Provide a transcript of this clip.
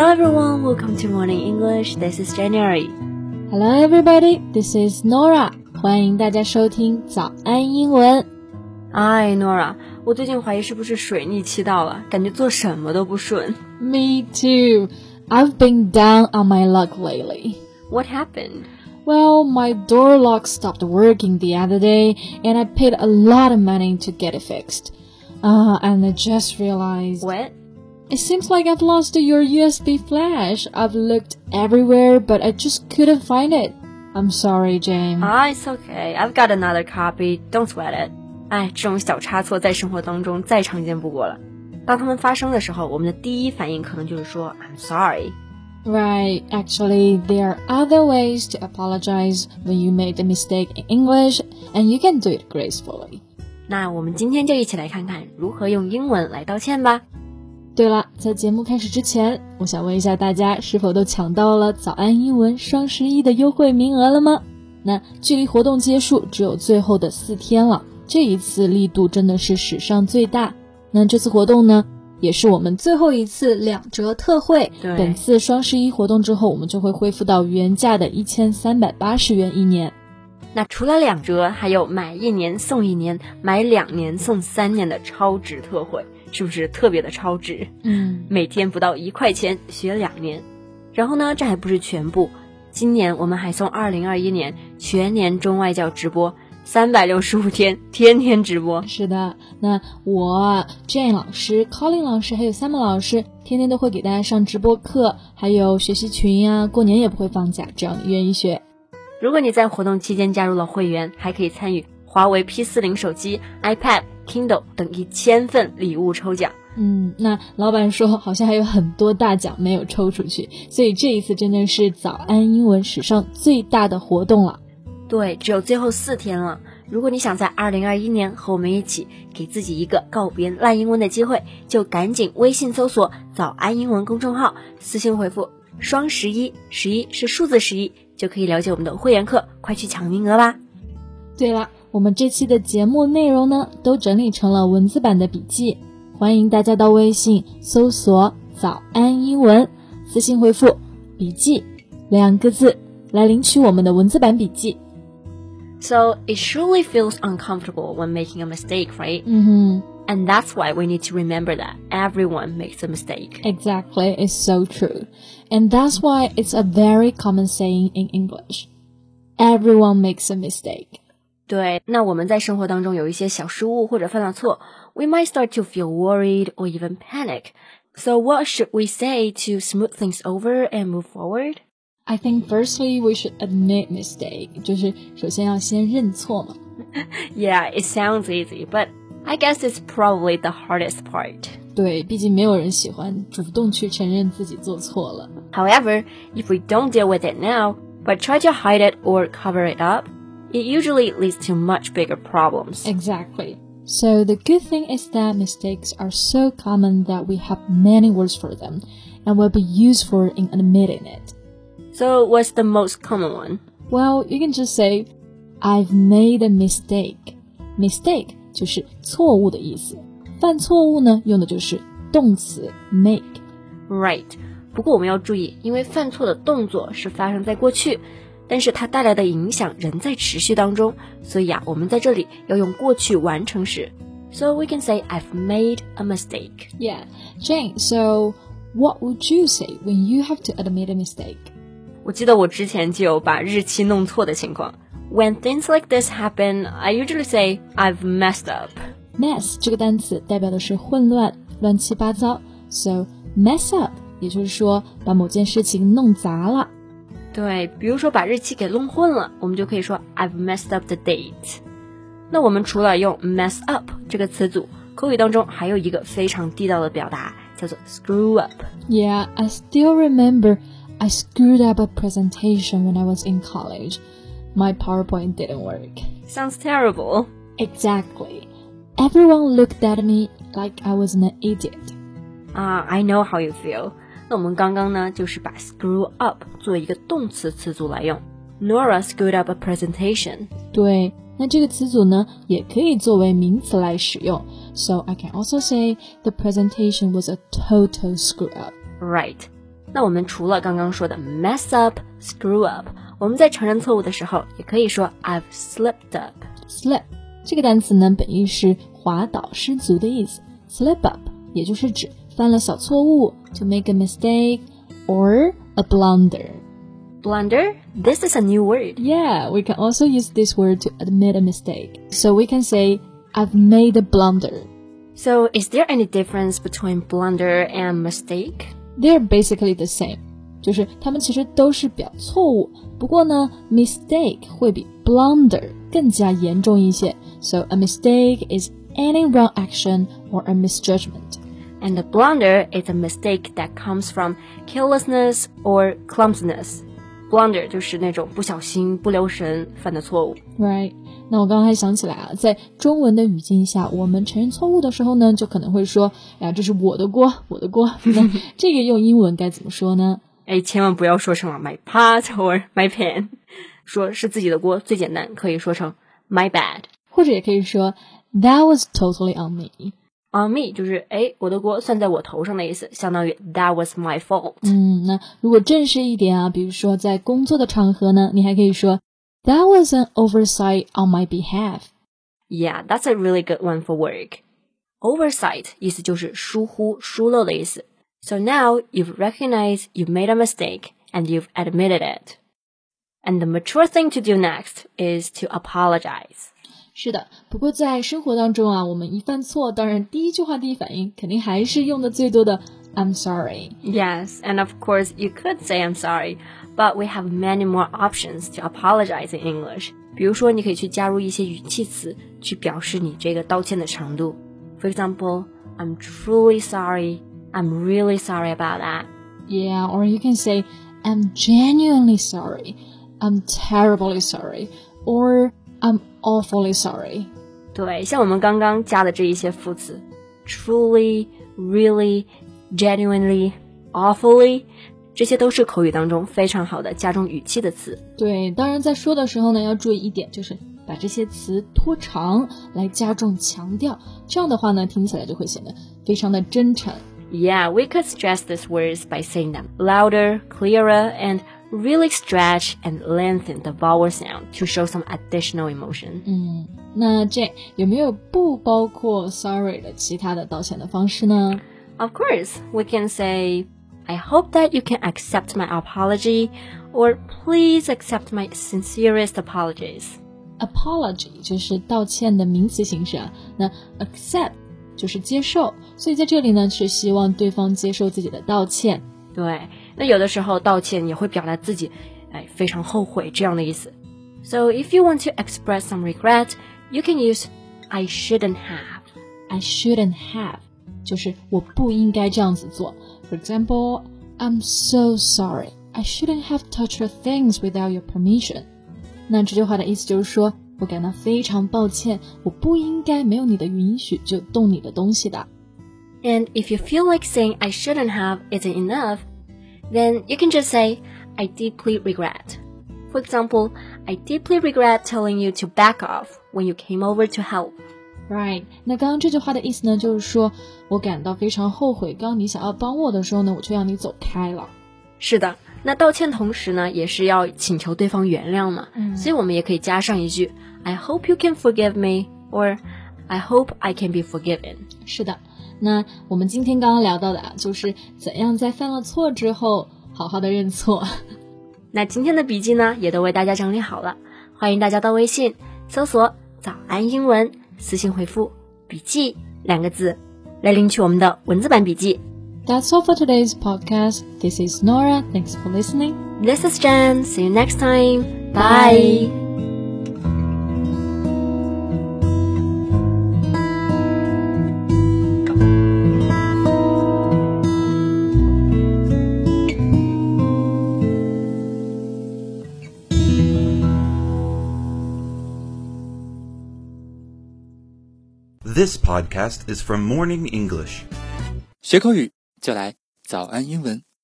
Hello everyone, welcome to Morning English. This is January. Hello everybody, this is Nora. 欢迎大家收听早安英文。哎，Nora，我最近怀疑是不是水逆期到了，感觉做什么都不顺。Me too. I've been down on my luck lately. What happened? Well, my door lock stopped working the other day, and I paid a lot of money to get it fixed. Uh, and I just realized. What? It seems like I've lost your USB flash. I've looked everywhere, but I just couldn't find it. I'm sorry, Jane. Ah, it's okay. I've got another copy. Don't sweat it. 哎，这种小差错在生活当中再常见不过了。当他们发生的时候，我们的第一反应可能就是说 "I'm sorry." Right. Actually, there are other ways to apologize when you made a mistake in English, and you can do it gracefully. 那我们今天就一起来看看如何用英文来道歉吧。对了，在节目开始之前，我想问一下大家，是否都抢到了早安英文双十一的优惠名额了吗？那距离活动结束只有最后的四天了，这一次力度真的是史上最大。那这次活动呢，也是我们最后一次两折特惠。本次双十一活动之后，我们就会恢复到原价的一千三百八十元一年。那除了两折，还有买一年送一年，买两年送三年的超值特惠。是不是特别的超值？嗯，每天不到一块钱学两年，然后呢，这还不是全部。今年我们还送二零二一年全年中外教直播，三百六十五天天天直播。是的，那我 Jane 老师、Colin 老师还有 Sam 老师，天天都会给大家上直播课，还有学习群呀。过年也不会放假，只要你愿意学。如果你在活动期间加入了会员，还可以参与华为 P 四零手机、iPad。Kindle 等一千份礼物抽奖。嗯，那老板说好像还有很多大奖没有抽出去，所以这一次真的是早安英文史上最大的活动了。对，只有最后四天了。如果你想在二零二一年和我们一起给自己一个告别烂英文的机会，就赶紧微信搜索“早安英文”公众号，私信回复“双十一”，十一是数字十一，就可以了解我们的会员课，快去抢名额吧。对了。我们这期的节目内容呢，都整理成了文字版的笔记，欢迎大家到微信搜索“早安英文”，私信回复“笔记”两个字来领取我们的文字版笔记。So it surely feels uncomfortable when making a mistake, right? Mm-hmm. And that's why we need to remember that everyone makes a mistake. Exactly, it's so true. And that's why it's a very common saying in English. Everyone makes a mistake. 对，那我们在生活当中有一些小失误或者犯了错，we might start to feel worried or even panic. So what should we say to smooth things over and move forward? I think firstly we should admit mistake，就是首先要先认错嘛。yeah, it sounds easy, but I guess it's probably the hardest part. 对，毕竟没有人喜欢主动去承认自己做错了。However, if we don't deal with it now, but try to hide it or cover it up, it usually leads to much bigger problems. Exactly. So the good thing is that mistakes are so common that we have many words for them and will be useful in admitting it. So what's the most common one? Well, you can just say, I've made a mistake. Mistake 就是错误的意思，犯错误呢用的就是动词 make。Right. 不过我们要注意，因为犯错的动作是发生在过去。但是它带来的影响仍在持续当中，所以啊，我们在这里要用过去完成时。So we can say I've made a mistake. Yeah, Jane. So what would you say when you have to admit a mistake? 我记得我之前就有把日期弄错的情况。When things like this happen, I usually say I've messed up. Mess 这个单词代表的是混乱、乱七八糟，so mess up 也就是说把某件事情弄砸了。对，比如说把日期给弄混了，我们就可以说 I've messed up the date。那我们除了用 mess up 这个词组，口语当中还有一个非常地道的表达，叫做 screw up。Yeah, I still remember I screwed up a presentation when I was in college. My PowerPoint didn't work. Sounds terrible. Exactly. Everyone looked at me like I was an idiot. Ah, I know how you feel. 那我们刚刚呢，就是把 screw up 做一个动词词组来用。Nora screwed up a presentation。对，那这个词组呢，也可以作为名词来使用。So I can also say the presentation was a total screw up. Right. 那我们除了刚刚说的 mess up、screw up， 我们在承认错误的时候，也可以说 I've slipped up。slip 这个单词呢，本意是滑倒、失足的意思。slip up 也就是指犯了小错误，to make a mistake or a blunder。Blunder? This is a new word. Yeah, we can also use this word to admit a mistake. So we can say, I've made a blunder. So is there any difference between blunder and mistake? They're basically the same. 就是它们其实都是表错误，不过呢，mistake 会比 blunder 更加严重一些。So a mistake is any wrong action or a misjudgment. And a blunder is a mistake that comes from carelessness or clumsiness. Blunder 就是那种不小心、不留神犯的错误。Right？那我刚刚还想起来啊，在中文的语境下，我们承认错误的时候呢，就可能会说：“呀，这是我的锅，我的锅。”那这个用英文该怎么说呢？哎，千万不要说成了 my pot or my pan，说是自己的锅最简单，可以说成 my bad，或者也可以说 That was totally on me。on me 就是哎，我的锅算在我头上的意思，相当于 that was my fault。嗯，那如果正式一点啊，比如说在工作的场合呢，你还可以说 that was an oversight on my behalf。Yeah, that's a really good one for work. Oversight 意思就是疏忽、疏漏的意思。So now you've recognized you've made a mistake and you've admitted it. And the mature thing to do next is to apologize. 是的，不过在生活当中啊，我们一犯错，当然第一句话、第一反应肯定还是用的最多的 "I'm sorry." Yes, and of course you could say I'm sorry, but we have many more options to apologize in English. 比如说，你可以去加入一些语气词，去表示你这个道歉的程度。For example, I'm truly sorry. I'm really sorry about that. Yeah, or you can say I'm genuinely sorry. I'm terribly sorry. Or I'm awfully sorry. 对，像我们刚刚加的这一些副词，truly、really、genuinely、awfully，这些都是口语当中非常好的加重语气的词。对，当然在说的时候呢，要注意一点，就是把这些词拖长来加重强调，这样的话呢，听起来就会显得非常的真诚。Yeah, we could stress these words by saying them louder, clearer, and really stretch and lengthen the vowel sound to show some additional emotion. 嗯，那这有没有不包括 sorry 的其他的道歉的方式呢？Of course, we can say, I hope that you can accept my apology, or please accept my sincerest apologies. Apology 就是道歉的名词形式啊，那 accept 就是接受，所以在这里呢是希望对方接受自己的道歉。对。那有的时候道歉也会表达自己，哎，非常后悔这样的意思。So if you want to express some regret, you can use I shouldn't have. I shouldn't have，就是我不应该这样子做。For example, I'm so sorry. I shouldn't have touched your things without your permission. 那这句话的意思就是说，我感到非常抱歉，我不应该没有你的允许就动你的东西的。And if you feel like saying I shouldn't have isn't enough, then you can just say, I deeply regret. For example, I deeply regret telling you to back off when you came over to help. Right，那刚刚这句话的意思呢，就是说我感到非常后悔，刚你想要帮我的时候呢，我却让你走开了。是的， 那道歉同时呢，也是要请求对方原谅嘛。嗯，所以我们也可以加上一句 I hope you can forgive me, or I hope I can be forgiven。是的。那我们今天刚刚聊到的啊，就是怎样在犯了错之后好好的认错。那今天的笔记呢，也都为大家整理好了，欢迎大家到微信搜索“早安英文”，私信回复“笔记”两个字来领取我们的文字版笔记。That's all for today's podcast. This is Nora. Thanks for listening. This is Jen. See you next time. Bye. This podcast is from Morning English. 学口语 就来早安英文。